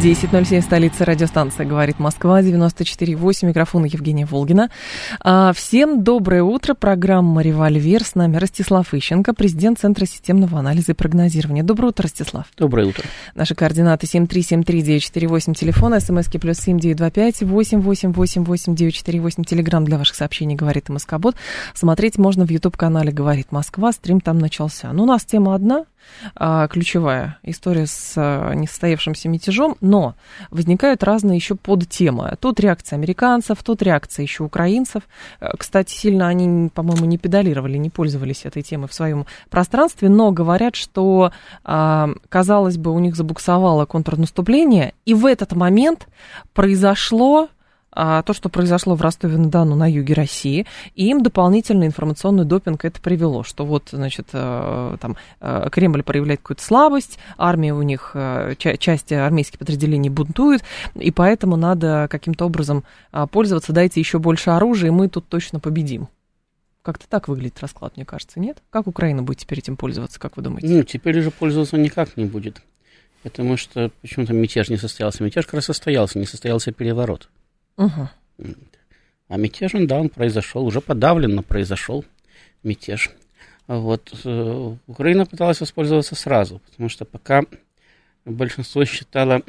10.07, столица радиостанция «Говорит Москва», 94.8, микрофон Евгения Волгина. А, всем доброе утро, программа «Револьвер», с нами Ростислав Ищенко, президент Центра системного анализа и прогнозирования. Доброе утро, Ростислав. Доброе утро. Наши координаты 7373948, телефон, смски плюс 7925 8888948, телеграмм для ваших сообщений «Говорит Москобот». Смотреть можно в YouTube-канале «Говорит Москва», стрим там начался. Ну, у нас тема одна, ключевая история с а, несостоявшимся мятежом, но возникают разные еще подтемы. Тут реакция американцев, тут реакция еще украинцев. Э, кстати, сильно они, по-моему, не педалировали, не пользовались этой темой в своем пространстве, но говорят, что, а, казалось бы, у них забуксовало контрнаступление, и в этот момент произошло а, то, что произошло в Ростове-на-Дону на юге России, и им дополнительный информационный допинг это привело, что вот, значит, э, там э, Кремль проявляет какую-то слабость, армия у них, э, часть армейских подразделений бунтует, и поэтому надо каким-то образом а, пользоваться, дайте еще больше оружия, и мы тут точно победим. Как-то так выглядит расклад, мне кажется, нет? Как Украина будет теперь этим пользоваться, как вы думаете? Ну, теперь уже пользоваться никак не будет. Потому что почему-то мятеж не состоялся. Мятеж как раз состоялся, не состоялся переворот. Угу. А мятеж, да, он произошел, уже подавленно произошел мятеж. Вот. Э, Украина пыталась воспользоваться сразу, потому что пока большинство считало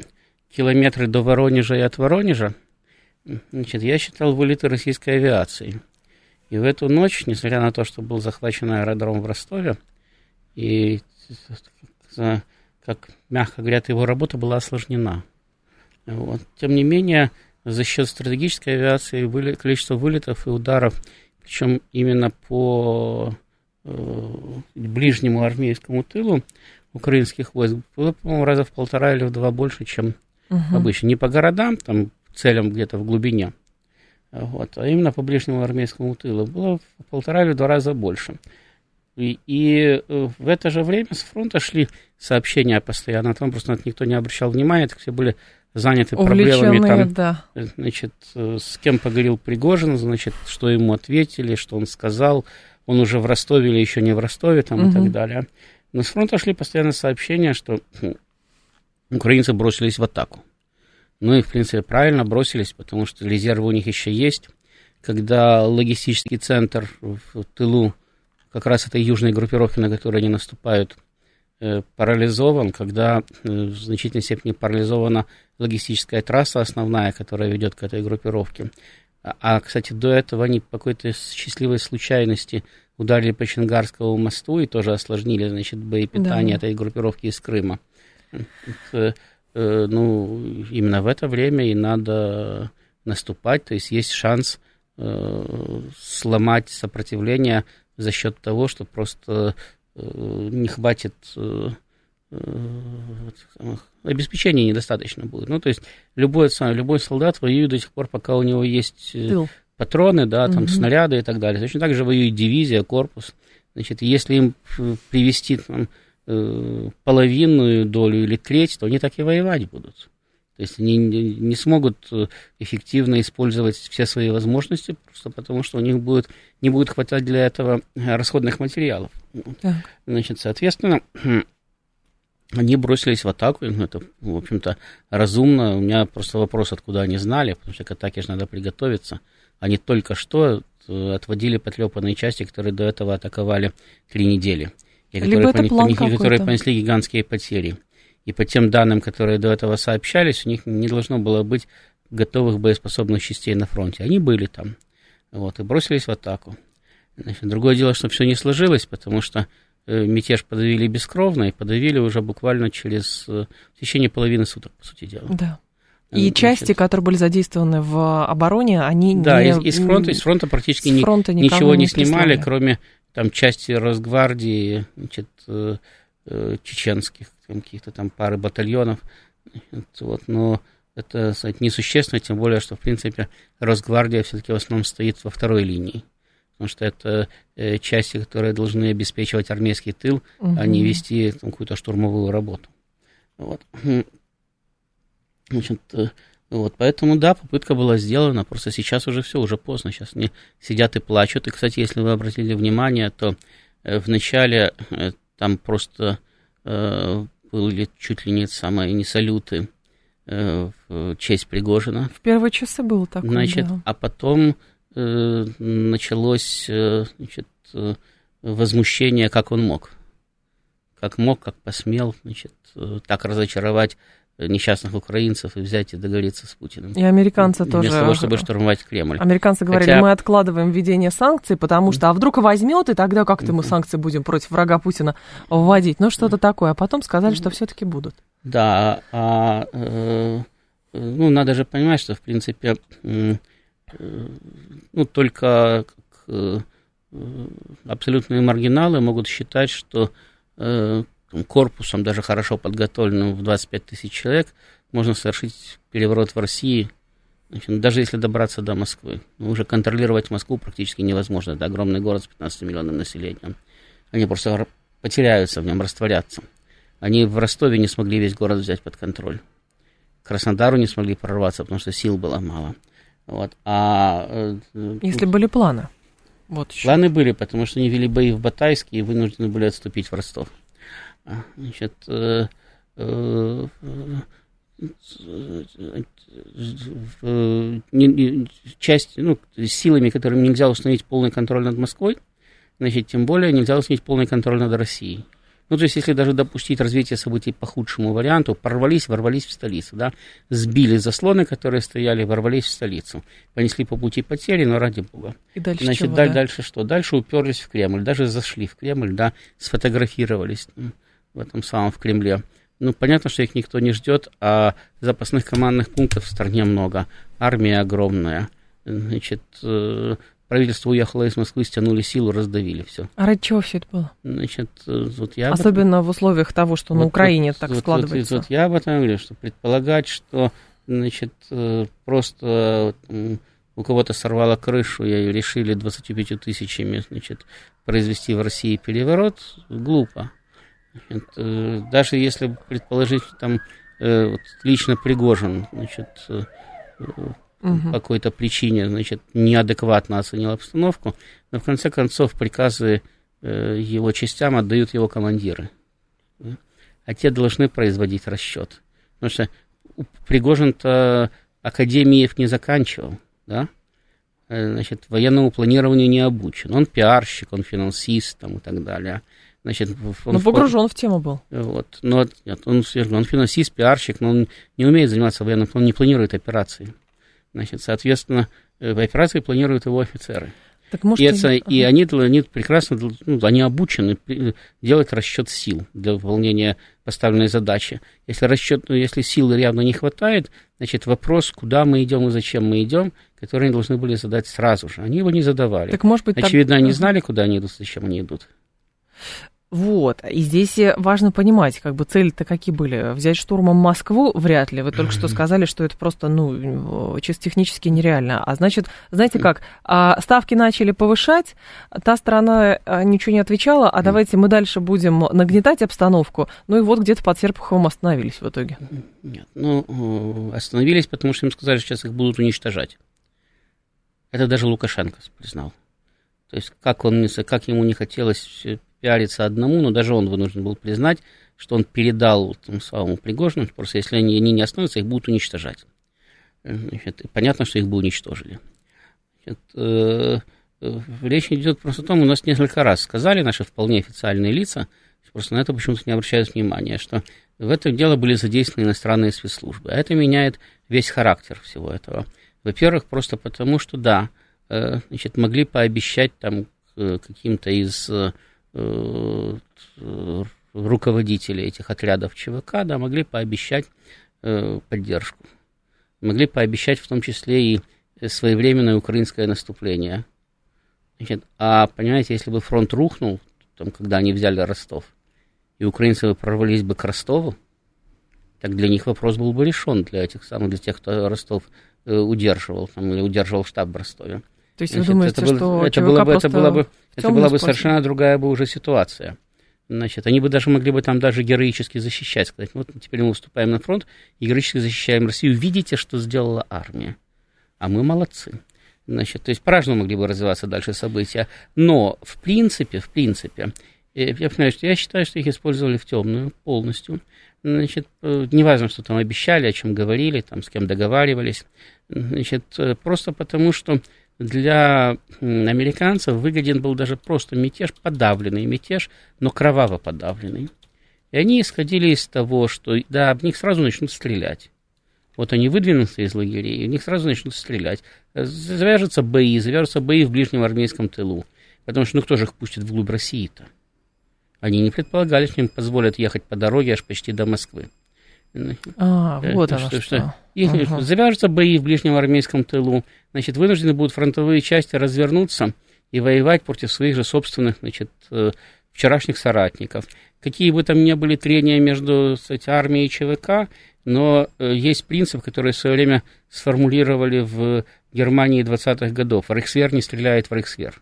километры до Воронежа и от Воронежа, значит, я считал вылеты российской авиации. И в эту ночь, несмотря на то, что был захвачен аэродром в Ростове, и, как мягко говорят, его работа была осложнена. Вот. Тем не менее, за счет стратегической авиации вылет, количество вылетов и ударов, причем именно по э, ближнему армейскому тылу украинских войск, было, по-моему, раза в полтора или в два больше, чем угу. обычно. Не по городам, там, целям где-то в глубине, вот, а именно по ближнему армейскому тылу. Было в полтора или два раза больше. И, и э, в это же время с фронта шли сообщения постоянно, там просто никто не обращал внимания, так все были заняты проблемами там, да. значит, э, с кем поговорил Пригожин, значит, что ему ответили, что он сказал, он уже в Ростове или еще не в Ростове там угу. и так далее. Но с фронта шли постоянно сообщения, что украинцы бросились в атаку. Ну и, в принципе, правильно бросились, потому что резервы у них еще есть. Когда логистический центр в тылу как раз этой южной группировки, на которую они наступают, парализован, когда э, в значительной степени парализована логистическая трасса основная, которая ведет к этой группировке. А, а кстати, до этого они по какой-то счастливой случайности ударили по Чангарскому мосту и тоже осложнили, значит, боепитание да. этой группировки из Крыма. Это, э, ну, именно в это время и надо наступать, то есть есть шанс сломать сопротивление за счет того, что просто Э, не хватит э, э, обеспечения недостаточно будет. Ну, то есть любой, любой солдат воюет до тех пор, пока у него есть Тыл. патроны, да, там, угу. снаряды и так далее. Точно так же воюет дивизия, корпус. Значит, если им привести там, половинную долю или треть, то они так и воевать будут. То есть они не смогут э, эффективно использовать все свои возможности, просто потому что у них будет, не будет хватать для этого э, расходных материалов. Так. Значит, соответственно, они бросились в атаку, ну, это, в общем-то, разумно. У меня просто вопрос, откуда они знали, потому что к атаке же надо приготовиться. Они только что э, отводили потрепанные части, которые до этого атаковали три недели, и которые, пони- которые понесли гигантские потери. И по тем данным, которые до этого сообщались, у них не должно было быть готовых боеспособных частей на фронте. Они были там. Вот, и бросились в атаку. Значит, другое дело, что все не сложилось, потому что э, мятеж подавили бескровно, и подавили уже буквально через э, в течение половины суток, по сути дела. Да. И Значит, части, которые были задействованы в обороне, они да, не... из, из фронта, из фронта практически ни, фронта ничего не снимали, кроме там части Росгвардии, значит, э, э, чеченских каких-то там пары батальонов. Вот, но это сказать, несущественно, тем более, что, в принципе, Росгвардия все-таки в основном стоит во второй линии. потому что это э, части, которые должны обеспечивать армейский тыл, угу. а не вести там, какую-то штурмовую работу. Вот. Значит, э, вот, поэтому, да, попытка была сделана, просто сейчас уже все, уже поздно, сейчас они сидят и плачут. И, кстати, если вы обратили внимание, то э, в начале э, там просто э, были чуть ли не самые не салюты э, в честь Пригожина. В первые часы было такое, Значит, да. а потом э, началось э, значит, э, возмущение, как он мог. Как мог, как посмел, значит, э, так разочаровать несчастных украинцев и взять и договориться с Путиным. И американцы Вместо тоже. Вместо того, чтобы штурмовать Кремль. Американцы говорили, Хотя... мы откладываем введение санкций, потому что, а вдруг возьмет, и тогда как-то мы санкции будем против врага Путина вводить. Ну, что-то такое. А потом сказали, что все-таки будут. Да, а, э, ну, надо же понимать, что, в принципе, э, ну, только э, абсолютные маргиналы могут считать, что э, корпусом, даже хорошо подготовленным в 25 тысяч человек, можно совершить переворот в России, значит, даже если добраться до Москвы. Ну, уже контролировать Москву практически невозможно. Это огромный город с 15 миллионным населением. Они просто потеряются в нем, растворятся. Они в Ростове не смогли весь город взять под контроль. К Краснодару не смогли прорваться, потому что сил было мало. Вот. А, э, Если были планы. Вот еще. Планы были, потому что они вели бои в Батайске и вынуждены были отступить в Ростов. Значит, э, э, часть, ну, силами, которыми нельзя установить полный контроль над Москвой, значит, тем более нельзя установить полный контроль над Россией. Ну, то есть, если даже допустить развитие событий по худшему варианту, порвались, ворвались в столицу, да, сбили заслоны, которые стояли, ворвались в столицу, понесли по пути потери, но ради бога. И дальше Значит, чего, да? дальше что? Дальше уперлись в Кремль, даже зашли в Кремль, да, сфотографировались в этом самом, в Кремле. Ну, понятно, что их никто не ждет, а запасных командных пунктов в стране много, армия огромная, значит, правительство уехало из Москвы, стянули силу, раздавили все. А ради чего все это было? Значит, вот я Особенно этом... в условиях того, что вот, на Украине вот, так вот, складывается. Вот, вот я об этом говорю, что предполагать, что, значит, просто у кого-то сорвало крышу, и решили 25 тысячами, значит, произвести в России переворот, глупо. Значит, даже если предположить, там, вот, лично Пригожин, значит, Угу. по какой-то причине, значит, неадекватно оценил обстановку, но в конце концов приказы э, его частям отдают его командиры. А те должны производить расчет. Потому что Пригожин-то академиев не заканчивал, да? Значит, военному планированию не обучен. Он пиарщик, он финансист там, и так далее. Значит, он но погружен в, в тему был. Вот, но нет, он, он финансист, пиарщик, но он не умеет заниматься военным, он не планирует операции. Значит, соответственно, в операции планируют его офицеры. Так может, и, это, и они, они прекрасно, ну, они обучены делать расчет сил для выполнения поставленной задачи. Если расчет, ну, если силы явно не хватает, значит вопрос, куда мы идем и зачем мы идем, который они должны были задать сразу же. Они его не задавали. Так, может быть, Очевидно, так... они знали, куда они идут, зачем они идут. Вот, и здесь важно понимать, как бы цели-то какие были. Взять штурмом Москву вряд ли. Вы только что сказали, что это просто, ну, чисто технически нереально. А значит, знаете как, ставки начали повышать, та сторона ничего не отвечала, а давайте мы дальше будем нагнетать обстановку. Ну и вот где-то под Серпуховым остановились в итоге. Нет, ну, остановились, потому что им сказали, что сейчас их будут уничтожать. Это даже Лукашенко признал. То есть, как, он, как ему не хотелось пиариться одному, но даже он вынужден был признать, что он передал тому самому Пригожину, просто если они, они не остановятся, их будут уничтожать. Значит, понятно, что их бы уничтожили. Значит, э, э, речь идет просто о том, у нас несколько раз сказали наши вполне официальные лица, просто на это почему-то не обращают внимания, что в это дело были задействованы иностранные спецслужбы. А это меняет весь характер всего этого. Во-первых, просто потому, что да, э, значит, могли пообещать там каким-то из руководители этих отрядов ЧВК да, могли пообещать э, поддержку. Могли пообещать в том числе и своевременное украинское наступление. Значит, а понимаете, если бы фронт рухнул, там, когда они взяли Ростов, и украинцы бы прорвались бы к Ростову, так для них вопрос был бы решен, для этих самых, для тех, кто Ростов э, удерживал, там, или удерживал штаб в Ростове. То есть Значит, вы думаете, это было, что это было бы, это была бы, это была бы совершенно другая бы уже ситуация. Значит, они бы даже могли бы там даже героически защищать, сказать, вот теперь мы выступаем на фронт, и героически защищаем Россию. Видите, что сделала армия? А мы молодцы. Значит, то есть по-разному могли бы развиваться дальше события. Но, в принципе, в принципе, э, я понимаю, что я считаю, что их использовали в темную полностью. Значит, э, неважно, что там обещали, о чем говорили, там, с кем договаривались. Значит, э, просто потому, что для американцев выгоден был даже просто мятеж, подавленный мятеж, но кроваво подавленный. И они исходили из того, что да, об них сразу начнут стрелять. Вот они выдвинутся из лагерей, и в них сразу начнут стрелять. Завяжутся бои, завяжутся бои в ближнем армейском тылу. Потому что ну кто же их пустит вглубь России-то? Они не предполагали, что им позволят ехать по дороге аж почти до Москвы. А, вот оно что. что. Их, ага. Завяжутся бои в ближнем армейском тылу, значит, вынуждены будут фронтовые части развернуться и воевать против своих же собственных, значит, э, вчерашних соратников. Какие бы там ни были трения между кстати, армией и ЧВК, но э, есть принцип, который в свое время сформулировали в Германии 20-х годов. Рейхсвер не стреляет в Рейхсвер.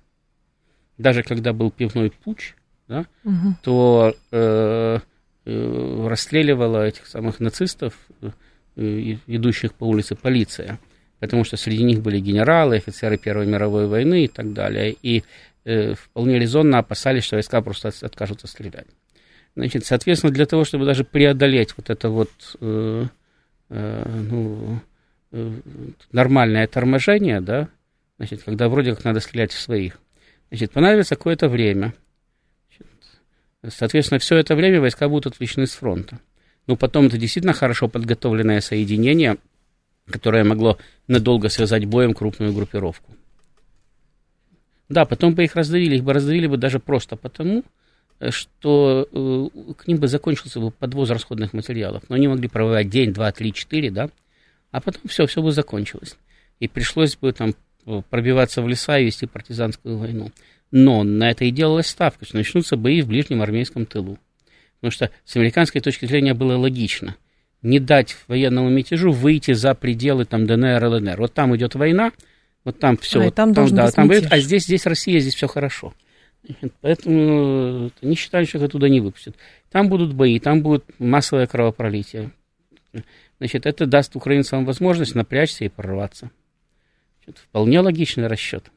Даже когда был пивной путь, да, угу. то э, э, расстреливала этих самых нацистов, э, идущих по улице, полиция. Потому что среди них были генералы, офицеры Первой мировой войны и так далее. И э, вполне резонно опасались, что войска просто откажутся стрелять. Значит, соответственно, для того, чтобы даже преодолеть вот это вот э, э, ну, э, нормальное торможение, да, значит, когда вроде как надо стрелять в своих, значит, понадобится какое-то время. Соответственно, все это время войска будут отвлечены с фронта. Ну, потом это действительно хорошо подготовленное соединение, которое могло надолго связать боем крупную группировку. Да, потом бы их раздавили, их бы раздавили бы даже просто потому, что э, к ним бы закончился бы подвоз расходных материалов. Но они могли проводить день, два, три, четыре, да, а потом все, все бы закончилось. И пришлось бы там пробиваться в леса и вести партизанскую войну. Но на это и делалась ставка, что начнутся бои в ближнем армейском тылу. Потому что с американской точки зрения было логично не дать военному мятежу выйти за пределы там, ДНР, ЛНР. Вот там идет война, вот там все. А, вот, там, там, да, там, а здесь, здесь Россия, здесь все хорошо. Поэтому они считали, что их оттуда не выпустят. Там будут бои, там будет массовое кровопролитие. Значит, это даст украинцам возможность напрячься и прорваться. Значит, вполне логичный расчет.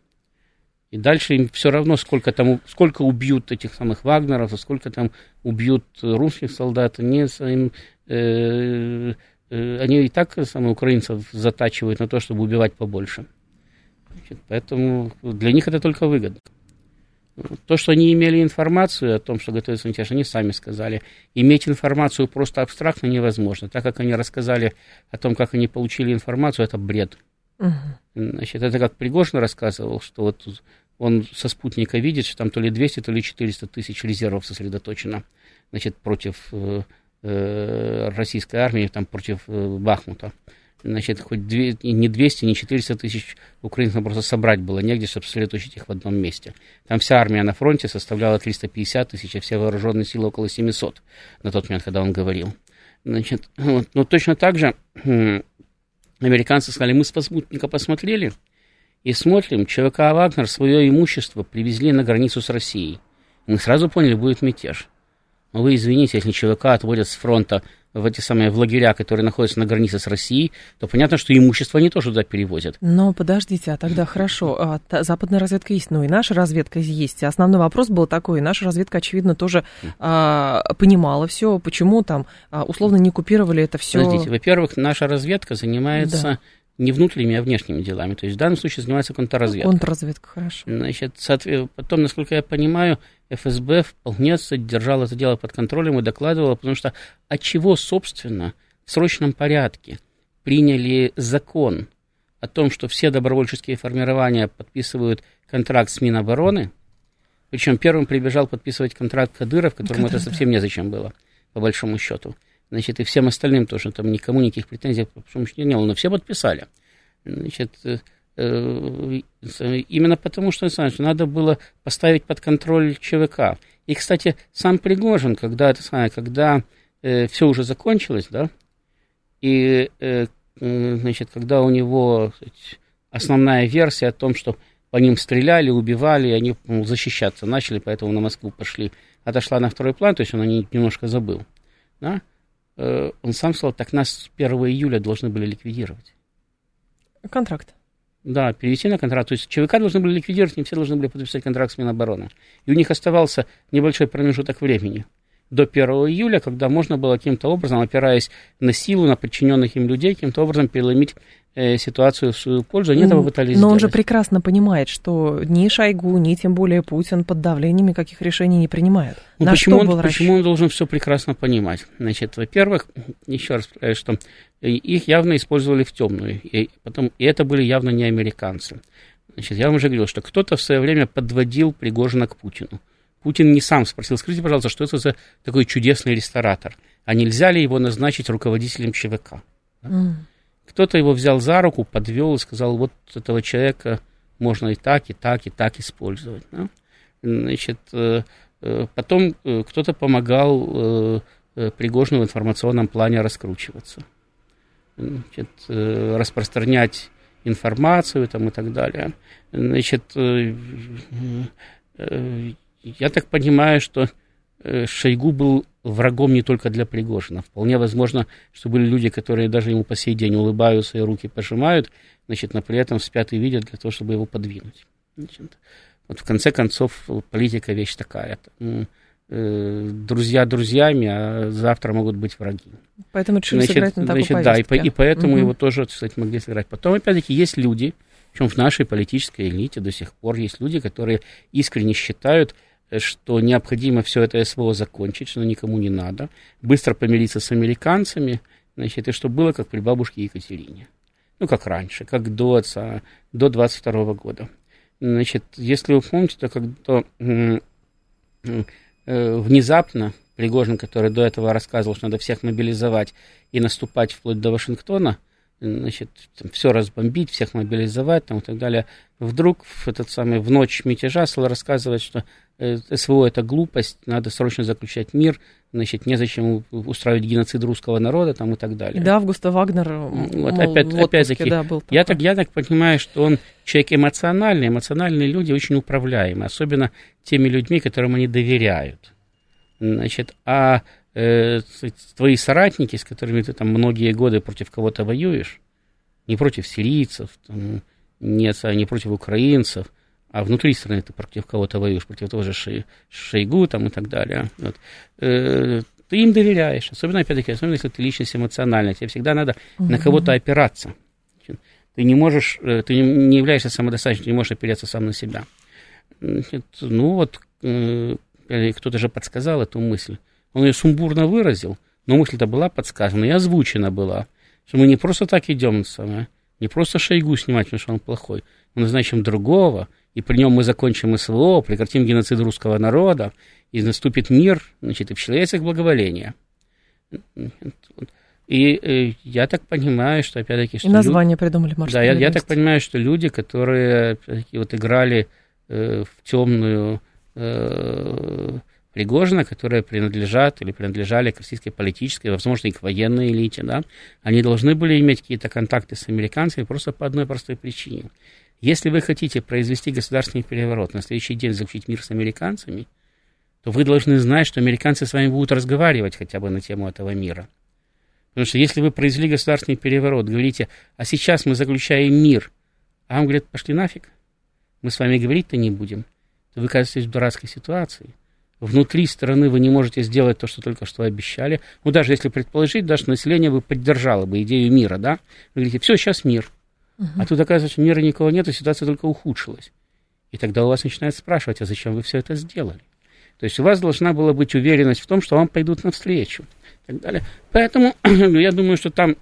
И дальше им все равно, сколько там, сколько убьют этих самых Вагнеров, а сколько там убьют русских солдат. Они, им, э, э, они и так самые украинцев затачивают на то, чтобы убивать побольше. Значит, поэтому для них это только выгодно. То, что они имели информацию о том, что готовится мятеж, они сами сказали. Иметь информацию просто абстрактно невозможно. Так как они рассказали о том, как они получили информацию, это бред. Угу. Значит, это как Пригожин рассказывал, что вот он со спутника видит, что там то ли 200, то ли 400 тысяч резервов сосредоточено значит, против э, э, российской армии, там, против э, Бахмута значит, хоть две, не 200, не 400 тысяч украинцев просто собрать было негде, чтобы сосредоточить их в одном месте. Там вся армия на фронте составляла 350 тысяч, а все вооруженные силы около 700 на тот момент, когда он говорил. Значит, вот, но точно так же американцы сказали, мы с спутника посмотрели и смотрим, ЧВК «Вагнер» свое имущество привезли на границу с Россией. Мы сразу поняли, будет мятеж. Но вы извините, если ЧВК отводят с фронта в эти самые в лагеря, которые находятся на границе с Россией, то понятно, что имущество они тоже туда перевозят. Но подождите, а тогда хорошо, а, западная разведка есть, ну и наша разведка есть. Основной вопрос был такой, наша разведка, очевидно, тоже а, понимала все, почему там а, условно не купировали это все. Подождите, во-первых, наша разведка занимается да не внутренними, а внешними делами. То есть в данном случае занимается контрразведка. Контрразведка, хорошо. Значит, потом, насколько я понимаю, ФСБ вполне держал это дело под контролем и докладывал, потому что от чего, собственно, в срочном порядке приняли закон о том, что все добровольческие формирования подписывают контракт с Минобороны, причем первым прибежал подписывать контракт Кадыров, которому Кадыр, это совсем да. незачем было, по большому счету. Значит, и всем остальным тоже, там никому никаких претензий, по счету, не было, но все подписали. Значит, э, э, именно потому, что, знаешь, надо было поставить под контроль ЧВК. И, кстати, сам Пригожин, когда, это самое, когда э, все уже закончилось, да, и, э, значит, когда у него основная версия о том, что по ним стреляли, убивали, и они ну, защищаться начали, поэтому на Москву пошли. Отошла на второй план, то есть он о ней немножко забыл. Да? Э, он сам сказал, так нас с 1 июля должны были ликвидировать. Контракт. Да, перевести на контракт. То есть ЧВК должны были ликвидировать, не все должны были подписать контракт с Минобороны. И у них оставался небольшой промежуток времени до 1 июля, когда можно было каким-то образом, опираясь на силу, на подчиненных им людей, каким-то образом переломить э, ситуацию в свою пользу. Они этого пытались Но сделать. он же прекрасно понимает, что ни Шойгу, ни тем более Путин под давлением никаких решений не принимают. Ну, на почему, он, почему он должен все прекрасно понимать? Значит, во-первых, еще раз повторяю, что их явно использовали в темную, и, потом, и это были явно не американцы. Значит, я вам уже говорил, что кто-то в свое время подводил Пригожина к Путину. Путин не сам спросил, скажите, пожалуйста, что это за такой чудесный ресторатор? А нельзя ли его назначить руководителем ЧВК? Mm. Кто-то его взял за руку, подвел и сказал, вот этого человека можно и так, и так, и так использовать. Да? Значит, э, э, потом э, кто-то помогал Пригожину в информационном плане раскручиваться. Значит, распространять информацию там, и так далее. Значит, я так понимаю, что э, Шойгу был врагом не только для Пригожина. Вполне возможно, что были люди, которые даже ему по сей день улыбаются и руки пожимают, значит, но при этом спят и видят для того, чтобы его подвинуть. Значит, вот в конце концов политика вещь такая. Э, друзья друзьями, а завтра могут быть враги. Поэтому решили значит, сыграть на такой значит, Да, и, и поэтому угу. его тоже, кстати, могли сыграть. Потом, опять-таки, есть люди, причем в нашей политической элите до сих пор есть люди, которые искренне считают, что необходимо все это СВО закончить, что никому не надо, быстро помириться с американцами, значит, и что было, как при бабушке Екатерине. Ну, как раньше, как до отца, до 22 года. Значит, если вы помните, то когда э, внезапно Пригожин, который до этого рассказывал, что надо всех мобилизовать и наступать вплоть до Вашингтона, значит, там, все разбомбить, всех мобилизовать там, и так далее. Вдруг в, этот самый, в ночь мятежа стал рассказывать, что э, СВО это глупость, надо срочно заключать мир, значит, незачем устраивать геноцид русского народа там, и так далее. Да, Августа Вагнер вот, мол, опять, в отпуске, опять-таки, да, был я так, я так понимаю, что он человек эмоциональный, эмоциональные люди очень управляемые, особенно теми людьми, которым они доверяют. Значит, а э, твои соратники, с которыми ты там многие годы против кого-то воюешь, не против сирийцев, там, не, не против украинцев, а внутри страны ты против кого-то воюешь, против того же Шей, Шейгу там, и так далее. Вот. Э, ты им доверяешь, особенно, опять-таки, особенно если ты личность эмоциональная, тебе всегда надо угу. на кого-то опираться. Ты не можешь, э, ты не являешься самодостаточным, ты не можешь опереться сам на себя. Ну вот, кто-то же подсказал эту мысль. Он ее сумбурно выразил, но мысль-то была подсказана и озвучена была, что мы не просто так идем, самое, не просто Шойгу снимать, потому что он плохой, мы назначим другого, и при нем мы закончим СВО, прекратим геноцид русского народа, и наступит мир, значит, и в человеческих благоволение. И э, я так понимаю, что опять-таки... Что и название люди... придумали Да, я, я так понимаю, что люди, которые вот играли э, в темную э, Пригожина, которые принадлежат или принадлежали к российской политической, возможно, и к военной элите, да, они должны были иметь какие-то контакты с американцами просто по одной простой причине. Если вы хотите произвести государственный переворот, на следующий день заключить мир с американцами, то вы должны знать, что американцы с вами будут разговаривать хотя бы на тему этого мира. Потому что если вы произвели государственный переворот, говорите, а сейчас мы заключаем мир, а вам говорят, пошли нафиг, мы с вами говорить-то не будем, то вы оказываетесь в дурацкой ситуации – внутри страны вы не можете сделать то, что только что обещали. Ну, даже если предположить, даже население бы поддержало бы идею мира, да? Вы говорите, все, сейчас мир. Угу. А тут оказывается, что мира никого нет, и ситуация только ухудшилась. И тогда у вас начинают спрашивать, а зачем вы все это сделали? То есть у вас должна была быть уверенность в том, что вам пойдут навстречу. И так далее. Поэтому я думаю, что там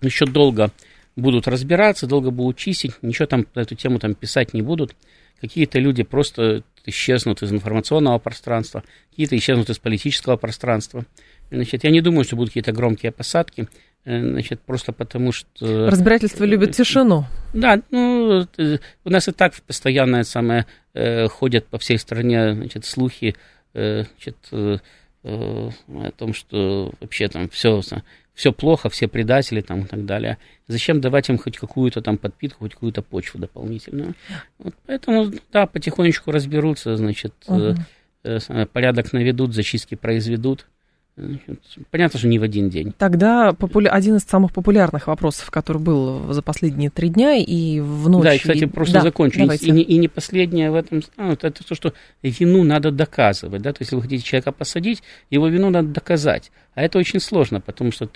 еще долго будут разбираться, долго будут чистить, ничего там по эту тему там писать не будут. Какие-то люди просто исчезнут из информационного пространства, какие-то исчезнут из политического пространства. Значит, я не думаю, что будут какие-то громкие посадки, э, значит, просто потому что... Разбирательство любит тишину. Да, ну, э, у нас и так постоянно самое, э, ходят по всей стране, значит, слухи, значит, о том, что вообще там все, все плохо, все предатели там и так далее. Зачем давать им хоть какую-то там подпитку, хоть какую-то почву дополнительную? Вот поэтому, да, потихонечку разберутся, значит, угу. порядок наведут, зачистки произведут. Понятно, что не в один день. Тогда популя... один из самых популярных вопросов, который был за последние три дня и в ночь. Да, и, кстати, просто да, закончу. И, и, не, и не последнее в этом, а, это то, что вину надо доказывать. Да? То есть, если вы хотите человека посадить, его вину надо доказать. А это очень сложно, потому что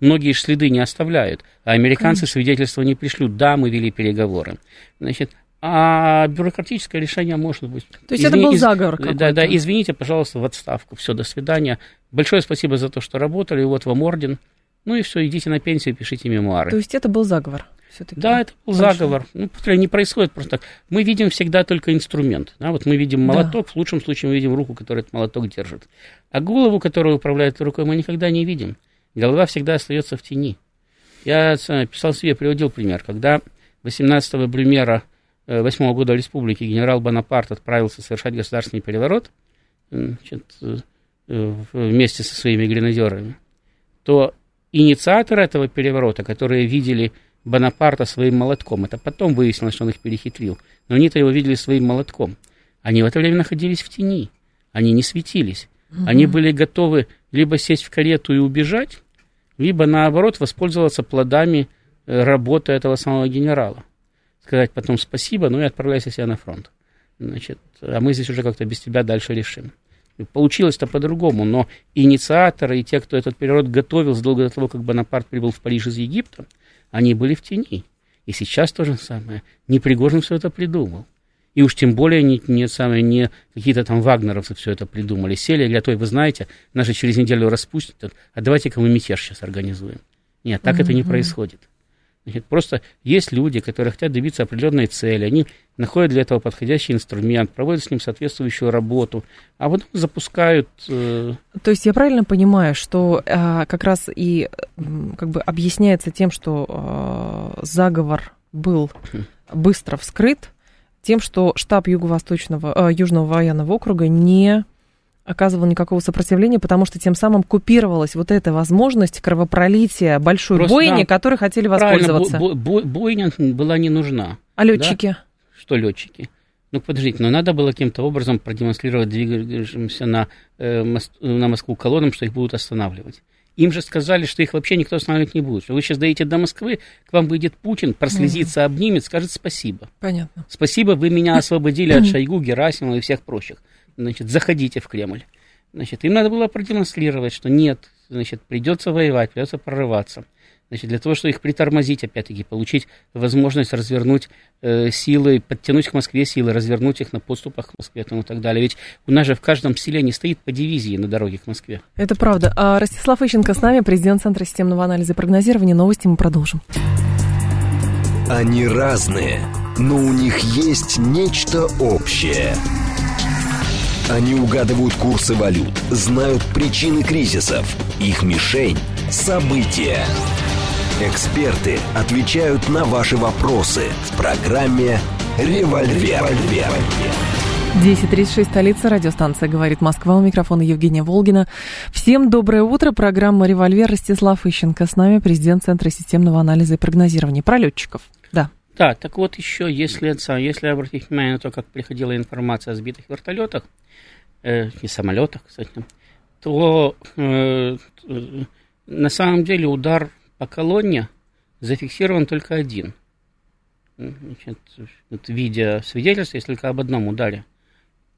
многие следы не оставляют. А американцы Конечно. свидетельства не пришлют. Да, мы вели переговоры. Значит, а бюрократическое решение может быть. То есть Извини, это был заговор какой-то? Да, да, извините, пожалуйста, в отставку. Все, до свидания. Большое спасибо за то, что работали, вот вам орден. Ну и все, идите на пенсию, пишите мемуары. То есть это был заговор? Все-таки. Да, это был Большой. заговор. Ну, не происходит просто так. Мы видим всегда только инструмент. Да? Вот мы видим молоток, да. в лучшем случае мы видим руку, которая этот молоток держит. А голову, которая управляет рукой, мы никогда не видим. Голова всегда остается в тени. Я писал себе, приводил пример. Когда 18-го Брюмера 8 года республики генерал Бонапарт отправился совершать государственный переворот значит, э, вместе со своими гренадерами, то инициаторы этого переворота, которые видели Бонапарта своим молотком, это потом выяснилось, что он их перехитрил, но они-то его видели своим молотком, они в это время находились в тени, они не светились, угу. они были готовы либо сесть в карету и убежать, либо наоборот воспользоваться плодами э, работы этого самого генерала сказать потом спасибо, ну и отправляйся себя на фронт. Значит, а мы здесь уже как-то без тебя дальше решим. Получилось-то по-другому, но инициаторы и те, кто этот переворот готовил задолго до того, как Бонапарт прибыл в Париж из Египта, они были в тени. И сейчас то же самое. Непригожин все это придумал. И уж тем более не, не, самое, не какие-то там вагнеровцы все это придумали. Сели и говорят, ой, вы знаете, нас же через неделю распустят, а давайте-ка мы мятеж сейчас организуем. Нет, так mm-hmm. это не происходит. Значит, просто есть люди, которые хотят добиться определенной цели, они находят для этого подходящий инструмент, проводят с ним соответствующую работу, а потом запускают... Э... То есть я правильно понимаю, что э, как раз и как бы объясняется тем, что э, заговор был быстро вскрыт, тем, что штаб Юго-Восточного, э, Южного военного округа не оказывал никакого сопротивления, потому что тем самым купировалась вот эта возможность кровопролития большой Просто, бойни, да, которой хотели воспользоваться. Бо- бо- бойня была не нужна. А летчики? Да? Что летчики? Ну, подождите, но надо было каким-то образом продемонстрировать двигающимся на, э, мост, на Москву колоннам, что их будут останавливать. Им же сказали, что их вообще никто останавливать не будет. Что вы сейчас доедете до Москвы, к вам выйдет Путин, прослезится, обнимет, скажет спасибо. Понятно. Спасибо, вы меня освободили от Шойгу, Герасимова и всех прочих значит, заходите в Кремль. Значит, им надо было продемонстрировать, что нет, значит, придется воевать, придется прорываться. Значит, для того, чтобы их притормозить, опять-таки, получить возможность развернуть э, силы, подтянуть к Москве силы, развернуть их на подступах к Москве и так далее. Ведь у нас же в каждом селе не стоит по дивизии на дороге к Москве. Это правда. А Ростислав Ищенко с нами, президент Центра системного анализа и прогнозирования. Новости мы продолжим. Они разные, но у них есть нечто общее – они угадывают курсы валют, знают причины кризисов. Их мишень – события. Эксперты отвечают на ваши вопросы в программе «Револьвер». 10.36, столица, радиостанция «Говорит Москва». У микрофона Евгения Волгина. Всем доброе утро. Программа «Револьвер» Ростислав Ищенко. С нами президент Центра системного анализа и прогнозирования. Про летчиков. Да. Да, так вот еще, если, если обратить внимание на то, как приходила информация о сбитых вертолетах, э, и самолетах, кстати, то э, на самом деле удар по колонне зафиксирован только один. Значит, вот видеосвидетельство есть только об одном ударе.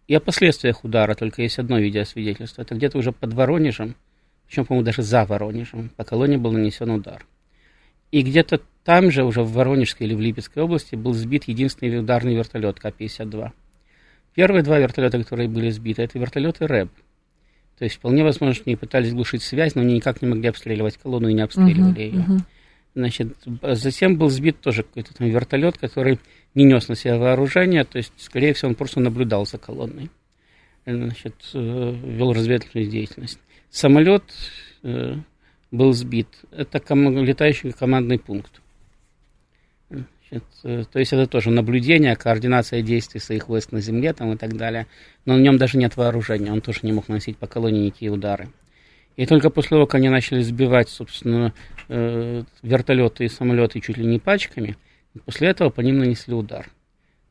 И о последствиях удара только есть одно видеосвидетельство. Это где-то уже под Воронежем, причем, по-моему, даже за Воронежем, по колонне был нанесен удар. И где-то там же, уже в Воронежской или в Липецкой области, был сбит единственный ударный вертолет К-52. Первые два вертолета, которые были сбиты, это вертолеты РЭБ. То есть вполне возможно, что они пытались глушить связь, но они никак не могли обстреливать колонну и не обстреливали uh-huh, ее. Uh-huh. Значит, затем был сбит тоже какой-то там вертолет, который не нес на себя вооружение, то есть, скорее всего, он просто наблюдал за колонной. Значит, э, вел разведывательную деятельность. Самолет э, был сбит. Это ком- летающий командный пункт. Значит, то есть это тоже наблюдение, координация действий своих войск на земле там, и так далее. Но на нем даже нет вооружения, он тоже не мог наносить по колонии никакие удары. И только после того, как они начали сбивать, собственно, э, вертолеты и самолеты чуть ли не пачками, после этого по ним нанесли удар.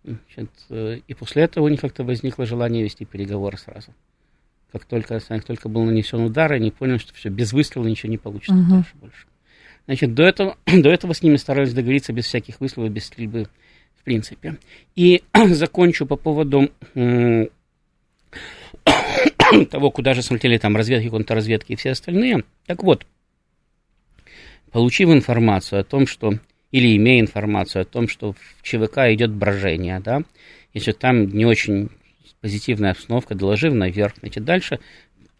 Значит, э, и после этого у них как-то возникло желание вести переговоры сразу. Как только, как только был нанесен удар, они поняли, что все, без выстрела ничего не получится uh-huh. дальше больше. Значит, до этого, до этого с ними старались договориться без всяких выстрелов, без стрельбы, в принципе. И закончу по поводу того, куда же смотрели там разведки, контрразведки и все остальные. Так вот, получив информацию о том, что, или имея информацию о том, что в ЧВК идет брожение, да, если там не очень позитивная обстановка, доложив наверх, значит, дальше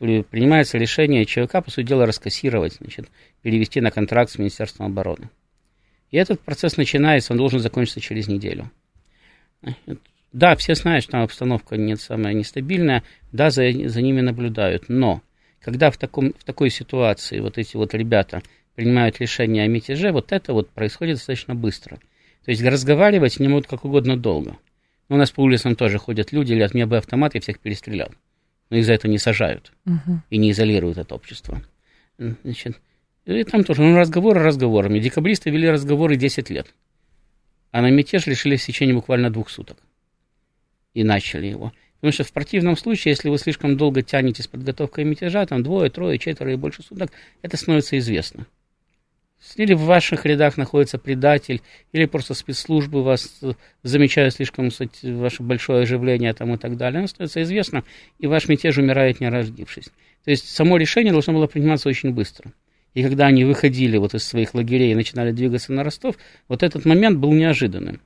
принимается решение ЧВК, по сути дела, раскассировать, значит, перевести на контракт с Министерством обороны. И этот процесс начинается, он должен закончиться через неделю. Да, все знают, что там обстановка не самая нестабильная, да, за, за ними наблюдают, но когда в, таком, в такой ситуации вот эти вот ребята принимают решение о мятеже, вот это вот происходит достаточно быстро. То есть разговаривать не могут как угодно долго. У нас по улицам тоже ходят люди, говорят, мне бы автомат, я всех перестрелял. Но их за это не сажают угу. и не изолируют от общества. Значит, и там тоже, ну, разговоры разговорами. Декабристы вели разговоры 10 лет. А на мятеж решили в течение буквально двух суток. И начали его. Потому что в противном случае, если вы слишком долго тянете с подготовкой мятежа, там двое, трое, четверо и больше суток, это становится известно. Или в ваших рядах находится предатель, или просто спецслужбы вас э, замечают слишком кстати, ваше большое оживление там, и так далее. Оно становится известно, и ваш мятеж умирает, не рождившись. То есть само решение должно было приниматься очень быстро. И когда они выходили вот из своих лагерей и начинали двигаться на Ростов, вот этот момент был неожиданным.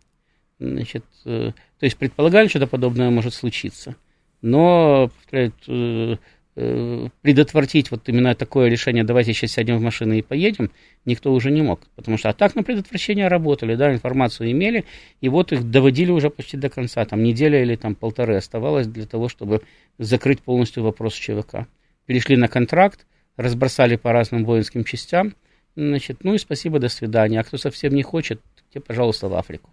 Значит, э, то есть предполагали, что подобное может случиться. Но, повторяю, Э, предотвратить вот именно такое решение, давайте сейчас сядем в машину и поедем, никто уже не мог. Потому что а так на предотвращение работали, да, информацию имели, и вот их доводили уже почти до конца. Там неделя или там полторы оставалось для того, чтобы закрыть полностью вопрос ЧВК. Перешли на контракт, разбросали по разным воинским частям, значит, ну и спасибо, до свидания. А кто совсем не хочет, те, пожалуйста, в Африку.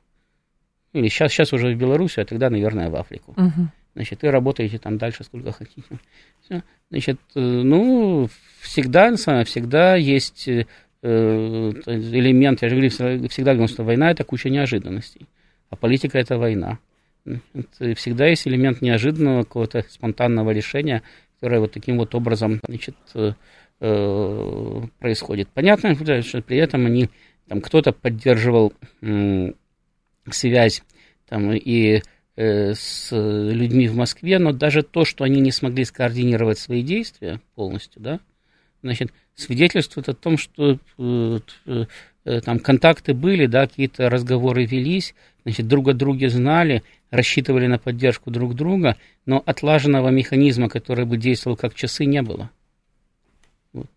Или сейчас, сейчас уже в Белоруссию, а тогда, наверное, в Африку. Uh-huh. Значит, и работаете там дальше сколько хотите. Все. Значит, э, ну, всегда, всегда есть э, элемент, я же говорю, всегда говорю, что война это куча неожиданностей, а политика это война. Это всегда есть элемент неожиданного, какого-то спонтанного решения, которое вот таким вот образом, значит, э, происходит. Понятно, что при этом они, там кто-то поддерживал связь там, и Э, с людьми в Москве, но даже то, что они не смогли скоординировать свои действия полностью, да, значит, свидетельствует о том, что э, э, там контакты были, да, какие-то разговоры велись, значит, друг о друге знали, рассчитывали на поддержку друг друга, но отлаженного механизма, который бы действовал как часы, не было. Вот.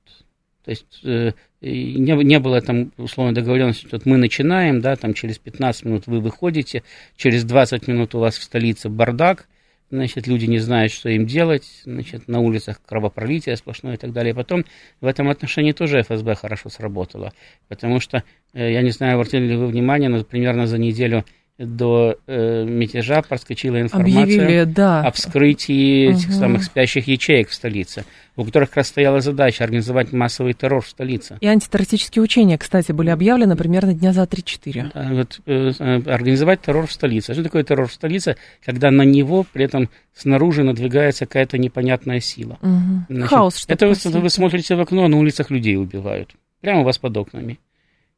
То есть э, не, не было там условно договоренности, вот мы начинаем, да, там через 15 минут вы выходите, через 20 минут у вас в столице бардак, значит, люди не знают, что им делать, значит, на улицах кровопролитие сплошное и так далее. Потом в этом отношении тоже ФСБ хорошо сработало, потому что, э, я не знаю, обратили ли вы внимание, но примерно за неделю до э, мятежа проскочила информация Объявили, да. о вскрытии угу. этих самых спящих ячеек в столице, у которых как раз стояла задача организовать массовый террор в столице. И антитеррористические учения, кстати, были объявлены примерно дня за 3-4. Да, вот, э, э, организовать террор в столице. Что такое террор в столице, когда на него при этом снаружи надвигается какая-то непонятная сила? Угу. Значит, Хаос, что Это вы, вы смотрите в окно, а на улицах людей убивают. Прямо у вас под окнами.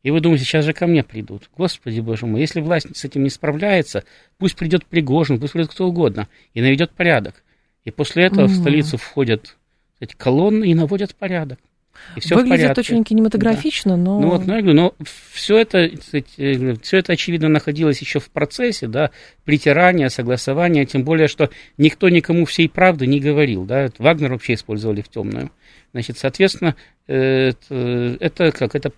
И вы думаете, сейчас же ко мне придут. Господи, боже мой, если власть с этим не справляется, пусть придет Пригожин, пусть придет кто угодно, и наведет порядок. И после этого mm. в столицу входят эти колонны и наводят порядок. И все Выглядит очень кинематографично, да. но... Ну вот, ну, я говорю, но все это, все это, очевидно, находилось еще в процессе, да, притирания, согласования, тем более, что никто никому всей правды не говорил, да, Вагнер вообще использовали в темную. Значит, соответственно, это, это как это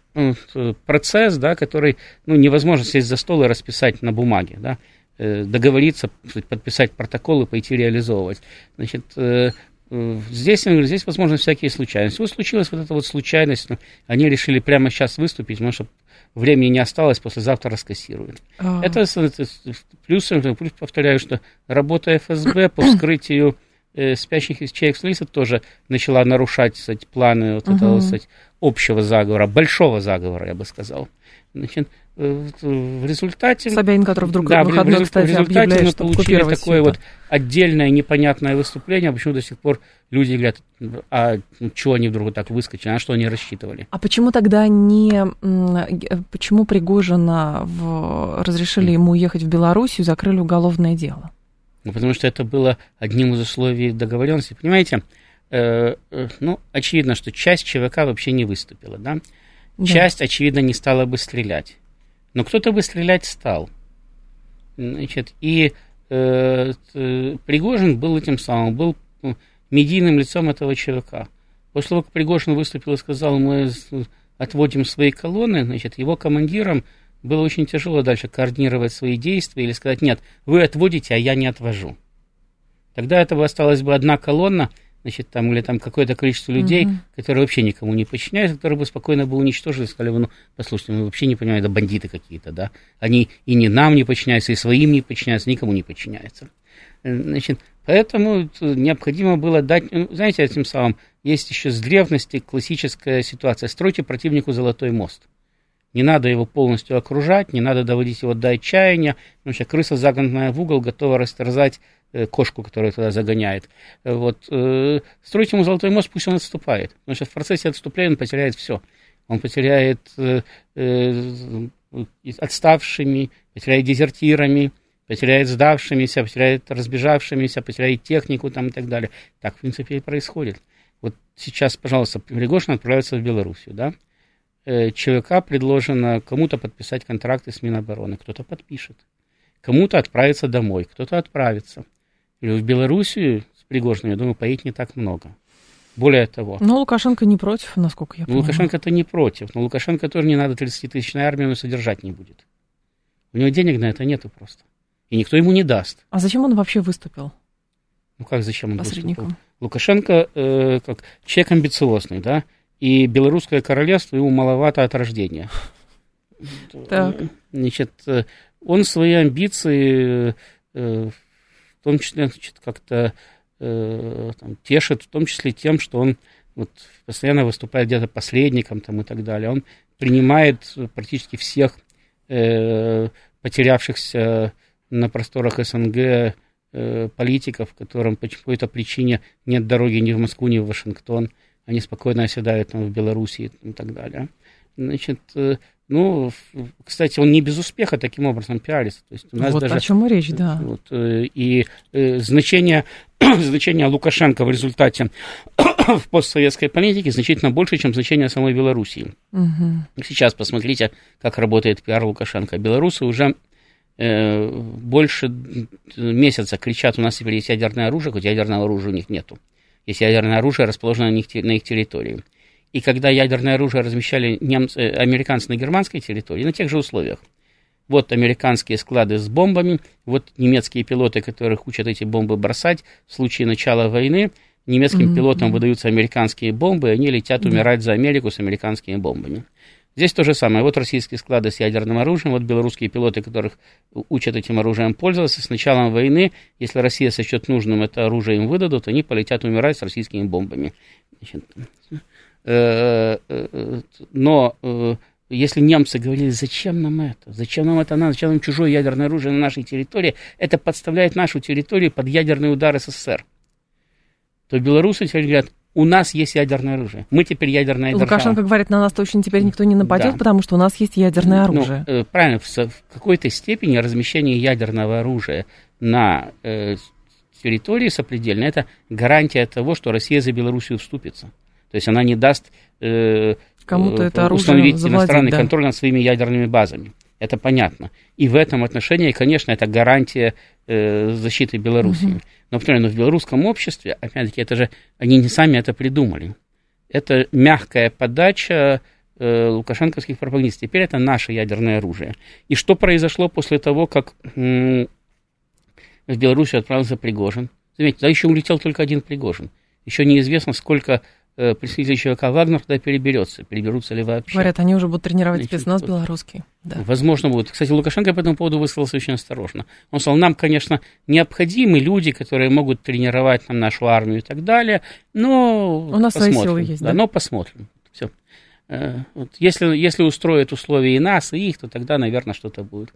процесс, да, который ну, невозможно сесть за стол и расписать на бумаге, да, э, договориться, подписать протокол и пойти реализовывать. Значит, э, здесь, здесь возможно всякие случайности. Вот случилась вот эта вот случайность, они решили прямо сейчас выступить, потому что времени не осталось, послезавтра раскассируют. А. Это, это плюс, плюс, повторяю, что работа ФСБ по вскрытию э, спящих человек с тоже начала нарушать кстати, планы вот угу. этого кстати, общего заговора, большого заговора, я бы сказал. Значит, э, в результате... Собянин, который вдруг да, выходной, в, кстати, в результате мы получили такое вот отдельное непонятное выступление, почему до сих пор люди говорят, а чего они вдруг вот так выскочили, а что они рассчитывали? А почему тогда не... Почему Пригожина в... разрешили ему уехать в Белоруссию закрыли уголовное дело? Ну, потому что это было одним из условий договоренности. Понимаете, э, э, ну, очевидно, что часть ЧВК вообще не выступила, да? да? Часть, очевидно, не стала бы стрелять. Но кто-то бы стрелять стал. Значит, и э, Пригожин был этим самым, был ну, медийным лицом этого ЧВК. После того, как Пригожин выступил и сказал, мы отводим свои колонны, значит, его командиром было очень тяжело дальше координировать свои действия или сказать, нет, вы отводите, а я не отвожу. Тогда этого осталась бы одна колонна, значит, там, или там какое-то количество людей, угу. которые вообще никому не подчиняются, которые бы спокойно бы уничтожили, сказали бы, ну, послушайте, мы вообще не понимаем, это бандиты какие-то, да, они и не нам не подчиняются, и своим не подчиняются, никому не подчиняются. Э, значит, поэтому необходимо было дать, ну, знаете, этим самым, есть еще с древности классическая ситуация, стройте противнику золотой мост. Не надо его полностью окружать, не надо доводить его до отчаяния, что крыса, загнанная в угол, готова растерзать э, кошку, которая туда загоняет. Э, вот. Э, строить ему золотой мост, пусть он отступает, потому что в процессе отступления он потеряет все. Он потеряет отставшими, потеряет дезертирами, потеряет сдавшимися, потеряет разбежавшимися, потеряет технику там и так далее. Так, в принципе, и происходит. Вот сейчас, пожалуйста, Пригожин отправляется в Белоруссию, да? Э, ЧВК предложено кому-то подписать контракты с Минобороны, кто-то подпишет. Кому-то отправиться домой, кто-то отправится. Или в Белоруссию с Пригожиным, я думаю, поедет не так много. Более того. Но Лукашенко не против, насколько я понимаю. Лукашенко-то не против. Но Лукашенко тоже не надо 30-тысячной армии, он содержать не будет. У него денег на это нету просто. И никто ему не даст. А зачем он вообще выступил? Ну как зачем он выступил? Лукашенко э, как человек амбициозный, да, и белорусское королевство ему маловато от рождения. Так. Значит, он свои амбиции, э, в том числе, значит, как-то э, там, тешит, в том числе тем, что он вот, постоянно выступает где-то посредником там, и так далее. Он принимает практически всех э, потерявшихся на просторах СНГ э, политиков, которым по какой-то причине нет дороги ни в Москву, ни в Вашингтон они спокойно оседают там, в Белоруссии и так далее. Значит, э, ну, кстати, он не без успеха таким образом пиарится. То есть у нас вот даже, о чем и речь, да. Вот, э, и э, значение, значение Лукашенко в результате в постсоветской политике значительно больше, чем значение самой Белоруссии. Угу. Сейчас посмотрите, как работает пиар Лукашенко. Белорусы уже больше месяца кричат, у нас теперь есть ядерное оружие, хоть ядерного оружия у них нету если ядерное оружие расположено на их, на их территории. И когда ядерное оружие размещали немцы, э, американцы на германской территории, на тех же условиях, вот американские склады с бомбами, вот немецкие пилоты, которых учат эти бомбы бросать в случае начала войны, немецким mm-hmm. пилотам выдаются американские бомбы, и они летят умирать за Америку с американскими бомбами. Здесь то же самое. Вот российские склады с ядерным оружием, вот белорусские пилоты, которых учат этим оружием пользоваться. С началом войны, если Россия сочтет нужным это оружие им выдадут, они полетят умирать с российскими бомбами. Э, э, но э, если немцы говорили, зачем нам это, зачем нам это надо, зачем нам чужое ядерное оружие на нашей территории, это подставляет нашу территорию под ядерный удар СССР, то белорусы теперь говорят, у нас есть ядерное оружие. Мы теперь ядерная держава. Лукашенко говорит, на нас точно теперь никто не нападет, да. потому что у нас есть ядерное ну, оружие. Ну, правильно, в, в какой-то степени размещение ядерного оружия на э, территории сопредельной это гарантия того, что Россия за Белоруссию вступится. То есть она не даст э, Кому-то это оружие установить завладеть, иностранный да. контроль над своими ядерными базами. Это понятно. И в этом отношении, конечно, это гарантия э, защиты Белоруссии. Угу. Но, например, в белорусском обществе, опять-таки, это же они не сами это придумали. Это мягкая подача э, лукашенковских пропагандистов. Теперь это наше ядерное оружие. И что произошло после того, как м- в Белоруссию отправился Пригожин? Заметьте, да еще улетел только один Пригожин. Еще неизвестно, сколько э, представители ЧВК Вагнер туда переберется, переберутся ли вообще. Говорят, они уже будут тренировать Значит, спецназ вот, белорусский. Да. Возможно, будет. Кстати, Лукашенко по этому поводу высказался очень осторожно. Он сказал, нам, конечно, необходимы люди, которые могут тренировать нам нашу армию и так далее, но У нас посмотрим. свои силы есть, да? да? Но посмотрим. Все. Э, вот, если, если устроят условия и нас, и их, то тогда, наверное, что-то будет.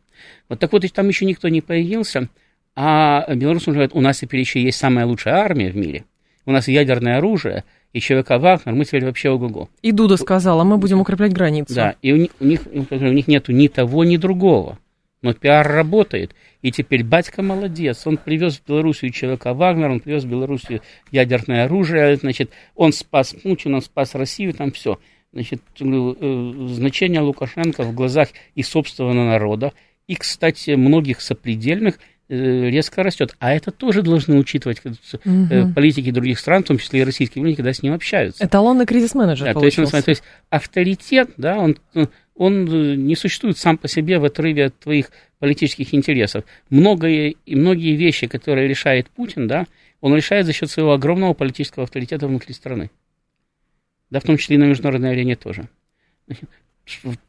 Вот так вот, там еще никто не появился, а белорусы говорят, у нас теперь еще есть самая лучшая армия в мире, у нас ядерное оружие, и ЧВК Вагнер, мы теперь вообще ого-го. И Дуда сказала, мы будем укреплять границу. Да, и у них, у них, у них нету ни того, ни другого. Но пиар работает. И теперь батька молодец. Он привез в Белоруссию ЧВК Вагнер, он привез в Белоруссию ядерное оружие. Значит, он спас Путина, он спас Россию, там все. Значит, э, значение Лукашенко в глазах и собственного народа, и, кстати, многих сопредельных – Э, резко растет. А это тоже должны учитывать угу. политики других стран, в том числе и российские политики, когда с ним общаются. Эталонный кризис-менеджер да, то есть, то есть авторитет, да, он, он э, не существует сам по себе в отрыве от твоих политических интересов. Многое, и многие вещи, которые решает Путин, да, он решает за счет своего огромного политического авторитета внутри страны. Да, в том числе и на международной арене тоже.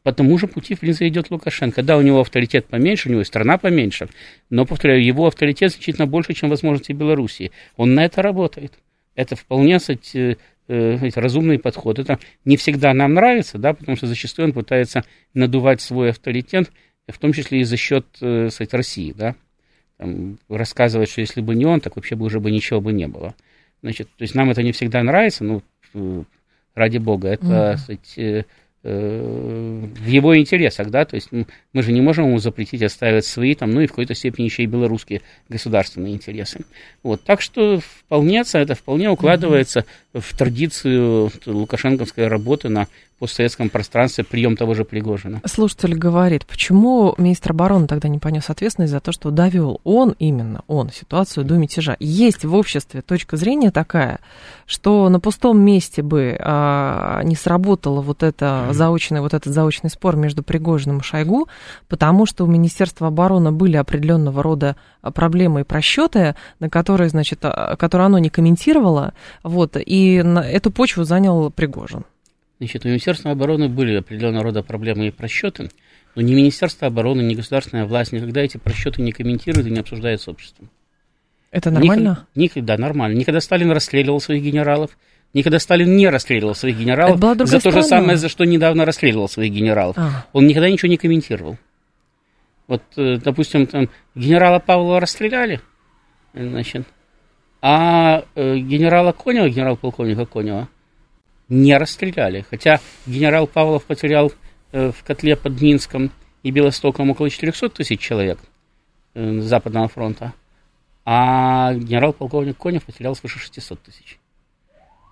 По тому же пути, в принципе, идет Лукашенко. Да, у него авторитет поменьше, у него и страна поменьше, но, повторяю, его авторитет значительно больше, чем возможности Белоруссии. Он на это работает. Это вполне, кстати, э, э, разумный подход. Это не всегда нам нравится, да, потому что зачастую он пытается надувать свой авторитет, в том числе и за счет, э, кстати, России, да. Там, рассказывать, что если бы не он, так вообще бы уже бы ничего бы не было. Значит, то есть нам это не всегда нравится, ну, ради бога, это, mm-hmm. кстати, в его интересах, да, то есть мы же не можем ему запретить оставить свои, там, ну и в какой-то степени еще и белорусские государственные интересы. Вот, так что вполне это вполне укладывается в традицию лукашенковской работы на постсоветском пространстве прием того же Пригожина. Слушатель говорит, почему министр обороны тогда не понес ответственность за то, что довел он, именно он, ситуацию до мятежа. Есть в обществе точка зрения такая, что на пустом месте бы а, не сработало вот это заочный, вот этот заочный спор между Пригожиным и Шойгу, потому что у Министерства обороны были определенного рода проблемы и просчеты, на которые, значит, а, которые оно не комментировало, вот, и на эту почву занял Пригожин. Значит, у Министерства обороны были определенного рода проблемы и просчеты, но ни Министерство обороны, ни государственная власть никогда эти просчеты не комментируют и не обсуждают с обществом. Это нормально? Никогда, да, нормально. Никогда Сталин расстреливал своих генералов, никогда Сталин не расстреливал своих генералов за то же самое, за что недавно расстреливал своих генералов. А. Он никогда ничего не комментировал. Вот, э, допустим, там генерала Павлова расстреляли, значит, а э, генерала Конева, генерал-полковника Конева, не расстреляли. Хотя генерал Павлов потерял э, в котле под Минском и Белостоком около 400 тысяч человек э, Западного фронта, а генерал-полковник Конев потерял свыше 600 тысяч.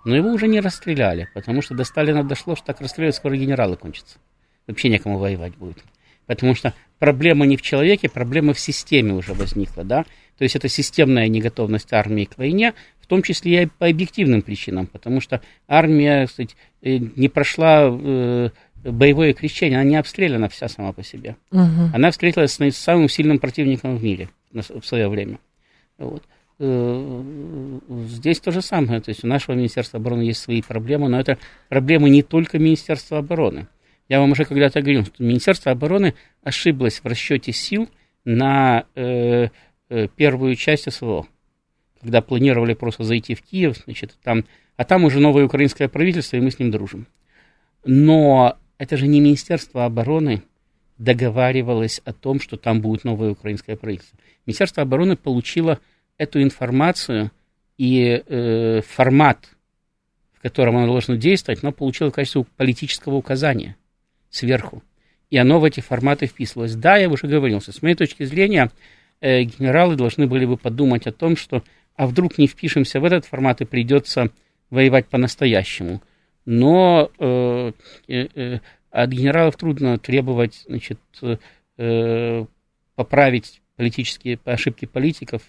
Но его уже не расстреляли, потому что до Сталина дошло, что так расстреливать скоро генералы кончатся. Вообще некому воевать будет. Потому что проблема не в человеке, проблема в системе уже возникла, да. То есть это системная неготовность армии к войне, в том числе и по объективным причинам, потому что армия, кстати, э, не прошла э, боевое крещение, она не обстреляна вся сама по себе. Угу. Она встретилась с самым сильным противником в мире в свое время. Вот. Э, здесь то же самое. То есть у нашего Министерства обороны есть свои проблемы, но это проблемы не только Министерства обороны. Я вам уже когда-то говорил, что Министерство обороны ошиблось в расчете сил на э, э, первую часть СВО когда планировали просто зайти в Киев, значит, там, а там уже новое украинское правительство, и мы с ним дружим. Но это же не Министерство обороны договаривалось о том, что там будет новое украинское правительство. Министерство обороны получило эту информацию и э, формат, в котором оно должно действовать, оно получило в качестве политического указания сверху. И оно в эти форматы вписывалось. Да, я уже говорил, с моей точки зрения, э, генералы должны были бы подумать о том, что а вдруг не впишемся в этот формат и придется воевать по-настоящему. Но э, э, э, от генералов трудно требовать значит, э, поправить политические ошибки политиков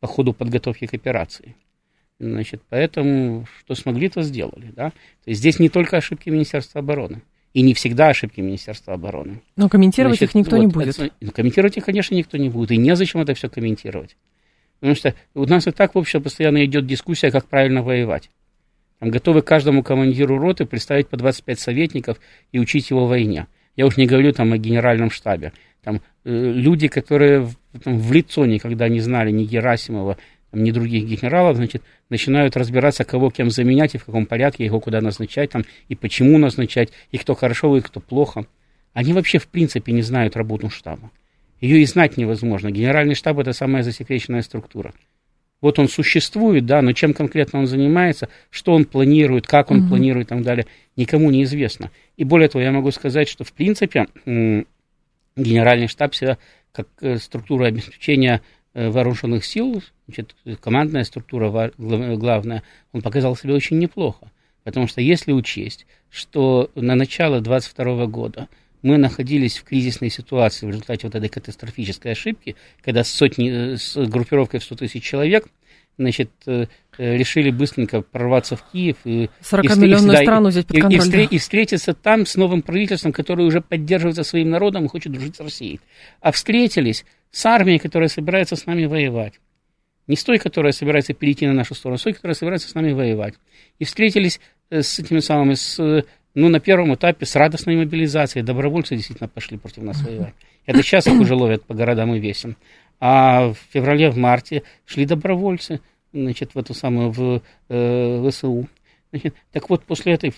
по ходу подготовки к операции. Значит, поэтому что смогли, то сделали. Да? То есть здесь не только ошибки Министерства обороны. И не всегда ошибки Министерства обороны. Но комментировать Значит, их никто вот, не будет. Это, комментировать их, конечно, никто не будет. И незачем это все комментировать. Потому что у нас и так в общем постоянно идет дискуссия, как правильно воевать. Там готовы каждому командиру роты представить по 25 советников и учить его войне. Я уж не говорю там о генеральном штабе. Там э, люди, которые там, в лицо никогда не знали ни Герасимова, там, ни других генералов, значит, начинают разбираться, кого кем заменять и в каком порядке его куда назначать, там, и почему назначать, и кто хорошо, и кто плохо. Они вообще в принципе не знают работу штаба. Ее и знать невозможно. Генеральный штаб это самая засекреченная структура. Вот он существует, да, но чем конкретно он занимается, что он планирует, как он угу. планирует и так далее, никому не известно. И более того, я могу сказать, что в принципе генеральный штаб себя как э, структура обеспечения э, вооруженных сил, значит, командная структура главная, он показал себя очень неплохо. Потому что если учесть, что на начало 22 года мы находились в кризисной ситуации в результате вот этой катастрофической ошибки, когда сотни, э, с группировкой в 100 тысяч человек значит, э, э, решили быстренько прорваться в Киев. И, 40-миллионную страну взять под контроль. И, и, встр- и встретиться там с новым правительством, которое уже поддерживается своим народом и хочет дружить с Россией. А встретились с армией, которая собирается с нами воевать. Не с той, которая собирается перейти на нашу сторону, а с той, которая собирается с нами воевать. И встретились с этими самыми, с ну, на первом этапе с радостной мобилизацией добровольцы действительно пошли против нас воевать. Это сейчас их уже ловят по городам и весям. А в феврале, в марте шли добровольцы, значит, в эту самую, в э, ВСУ. Значит, так вот, после этой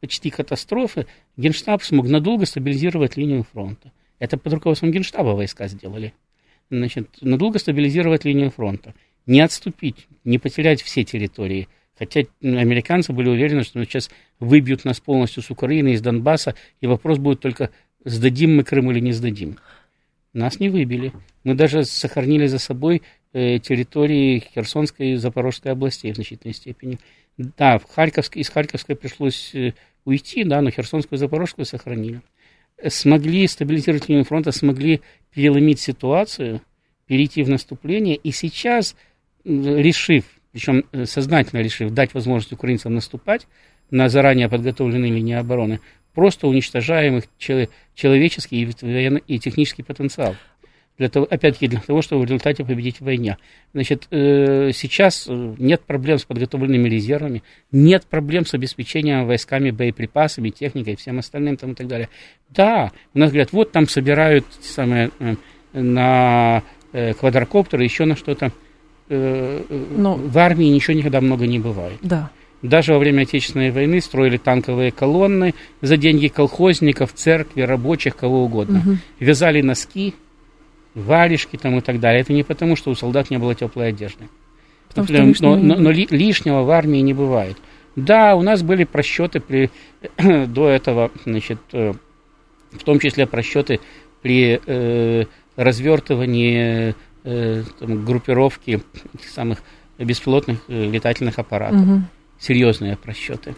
почти катастрофы Генштаб смог надолго стабилизировать линию фронта. Это под руководством Генштаба войска сделали. Значит, надолго стабилизировать линию фронта. Не отступить, не потерять все территории – Хотя американцы были уверены, что сейчас выбьют нас полностью с Украины, из Донбасса, и вопрос будет только, сдадим мы Крым или не сдадим. Нас не выбили. Мы даже сохранили за собой э, территории Херсонской и Запорожской областей в значительной степени. Да, в Харьковской, из Харьковской пришлось э, уйти, да, но Херсонскую и Запорожскую сохранили. Смогли стабилизировать линию фронта, смогли переломить ситуацию, перейти в наступление, и сейчас, решив причем э, сознательно решив дать возможность украинцам наступать на заранее подготовленные линии обороны, просто уничтожаем их человеческий и, технический потенциал. Для того, опять-таки, для того, чтобы в результате победить войне. Значит, э, сейчас э, нет проблем с подготовленными резервами, нет проблем с обеспечением войсками боеприпасами, техникой и всем остальным там, и так далее. Да, у нас говорят, вот там собирают самые, на квадрокоптеры, еще на что-то. Э, Но... в армии ничего никогда много не бывает. Да. Даже во время Отечественной войны строили танковые колонны за деньги колхозников, церкви, рабочих, кого угодно. Угу. Вязали носки, варежки там и так далее. Это не потому, что у солдат не было теплой одежды. Потому что но, но, но лишнего в армии не бывает. Да, у нас были просчеты при, до этого, значит, э, в том числе просчеты при э, развертывании э, там, группировки этих самых беспилотных э, летательных аппаратов. Угу. Серьезные просчеты.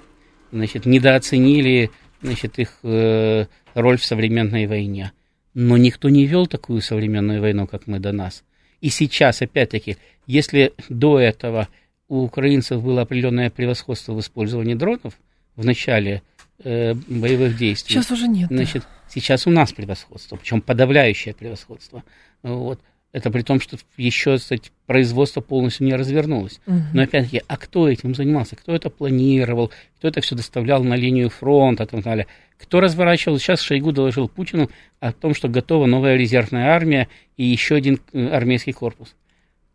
Значит, недооценили значит, их э, роль в современной войне. Но никто не вел такую современную войну, как мы до нас. И сейчас, опять-таки, если до этого у украинцев было определенное превосходство в использовании дронов в начале э, боевых действий. Сейчас уже нет. Значит, сейчас у нас превосходство, причем подавляющее превосходство. Вот. Это при том, что еще, кстати, производство полностью не развернулось. Угу. Но опять-таки, а кто этим занимался? Кто это планировал? Кто это все доставлял на линию фронта? И так далее? Кто разворачивал? Сейчас Шойгу доложил Путину о том, что готова новая резервная армия и еще один э, армейский корпус.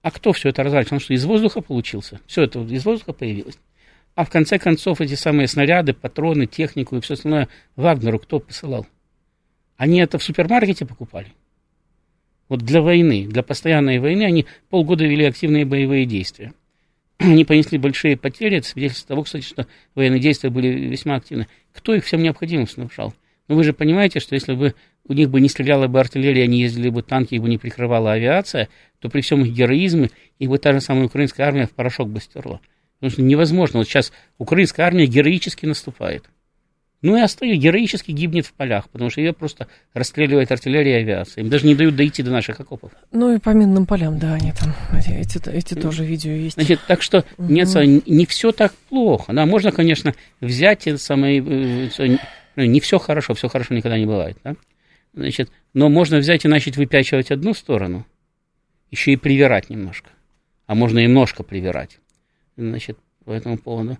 А кто все это разворачивал? Он что, из воздуха получился? Все это из воздуха появилось. А в конце концов эти самые снаряды, патроны, технику и все остальное Вагнеру кто посылал? Они это в супермаркете покупали? Вот для войны, для постоянной войны они полгода вели активные боевые действия. Они понесли большие потери, это свидетельство того, кстати, что военные действия были весьма активны. Кто их всем необходимым снабжал? Но вы же понимаете, что если бы у них бы не стреляла бы артиллерия, они ездили бы танки, их бы не прикрывала авиация, то при всем их героизме их бы та же самая украинская армия в порошок бы стерла. Потому что невозможно. Вот сейчас украинская армия героически наступает. Ну и остается, героически гибнет в полях, потому что ее просто расстреливает артиллерия и авиация. Им даже не дают дойти до наших окопов. Ну и по минным полям, да, они там, эти, эти тоже видео есть. Значит, так что нет, не все так плохо. Да, можно, конечно, взять это самое, э, ну, не все хорошо, все хорошо никогда не бывает, да? Значит, но можно взять и начать выпячивать одну сторону, еще и привирать немножко. А можно и немножко привирать. Значит, по этому поводу.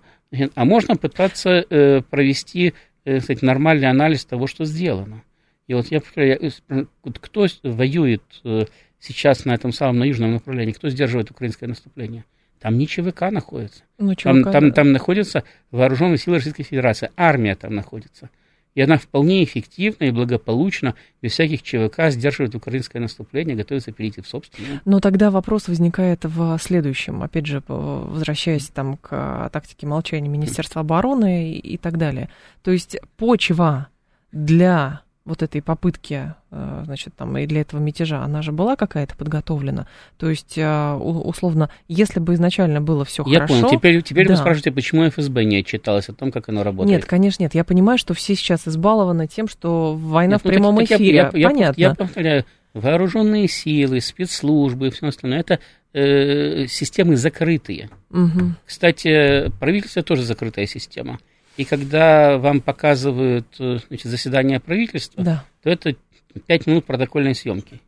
А можно пытаться э, провести, э, кстати, нормальный анализ того, что сделано. И вот я повторяю, кто воюет э, сейчас на этом самом на южном направлении, кто сдерживает украинское наступление? Там не ЧВК находится. Ну, ЧВК, там, там, там находятся вооруженные силы Российской Федерации, армия там находится. И она вполне эффективно и благополучно, без всяких ЧВК, сдерживает украинское наступление, готовится перейти в собственное. Но тогда вопрос возникает в следующем. Опять же, возвращаясь там к тактике молчания Министерства обороны и так далее. То есть почва для вот этой попытки, э, значит, там, и для этого мятежа, она же была какая-то подготовлена. То есть, э, условно, если бы изначально было все хорошо... Я понял. Теперь, теперь да. вы спрашиваете, почему ФСБ не отчиталось о том, как оно работает? Нет, конечно, нет. Я понимаю, что все сейчас избалованы тем, что война нет, в ну, прямом так, эфире. Я, я, Понятно. Я, я повторяю, вооруженные силы, спецслужбы и все остальное, это э, системы закрытые. Угу. Кстати, правительство тоже закрытая система. И когда вам показывают э, значит, заседание правительства, да. то это 5 минут протокольной съемки.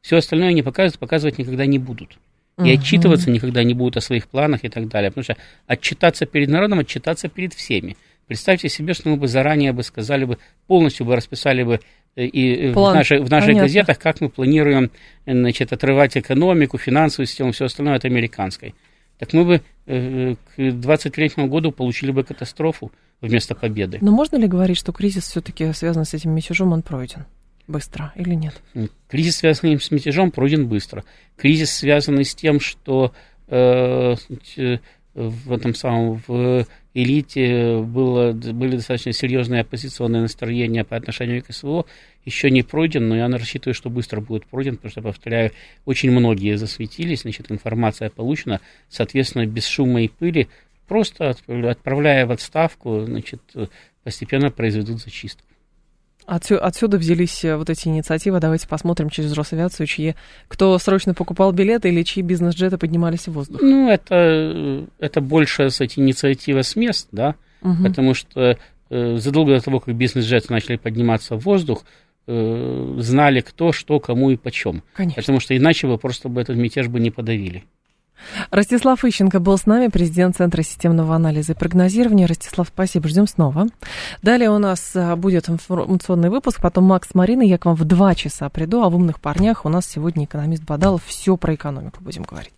Все остальное не показывают, показывать никогда не будут. И угу. отчитываться никогда не будут о своих планах и так далее. Потому что отчитаться перед народом, отчитаться перед всеми. Представьте себе, что мы бы заранее бы сказали бы, полностью бы расписали бы э, и План. в, наших, в наших газетах, как мы планируем значит, отрывать экономику, финансовую систему, все остальное от американской так мы бы э, к 23 году получили бы катастрофу вместо победы. Но можно ли говорить, что кризис все-таки связан с этим мятежом, он пройден? Быстро или нет? Кризис, связанный с мятежом, пройден быстро. Кризис, связанный с тем, что э, в этом самом в элите было, были достаточно серьезные оппозиционные настроения по отношению к СВО, еще не пройден, но я рассчитываю, что быстро будет пройден, потому что, повторяю, очень многие засветились, значит, информация получена, соответственно, без шума и пыли, просто отправляя в отставку, значит, постепенно произведут зачистку. Отсюда, отсюда взялись э, вот эти инициативы. Давайте посмотрим через Росавиацию, чьи, кто срочно покупал билеты или чьи бизнес-джеты поднимались в воздух. Ну, это, это больше, кстати, инициатива с мест, да, угу. потому что э, задолго до того, как бизнес-джеты начали подниматься в воздух, э, знали кто, что, кому и почем. Конечно. Потому что иначе бы просто бы этот мятеж бы не подавили. Ростислав Ищенко был с нами, президент Центра системного анализа и прогнозирования. Ростислав, спасибо, ждем снова. Далее у нас а, будет информационный выпуск, потом Макс Марина, я к вам в два часа приду, а в «Умных парнях» у нас сегодня экономист Бадалов все про экономику будем говорить.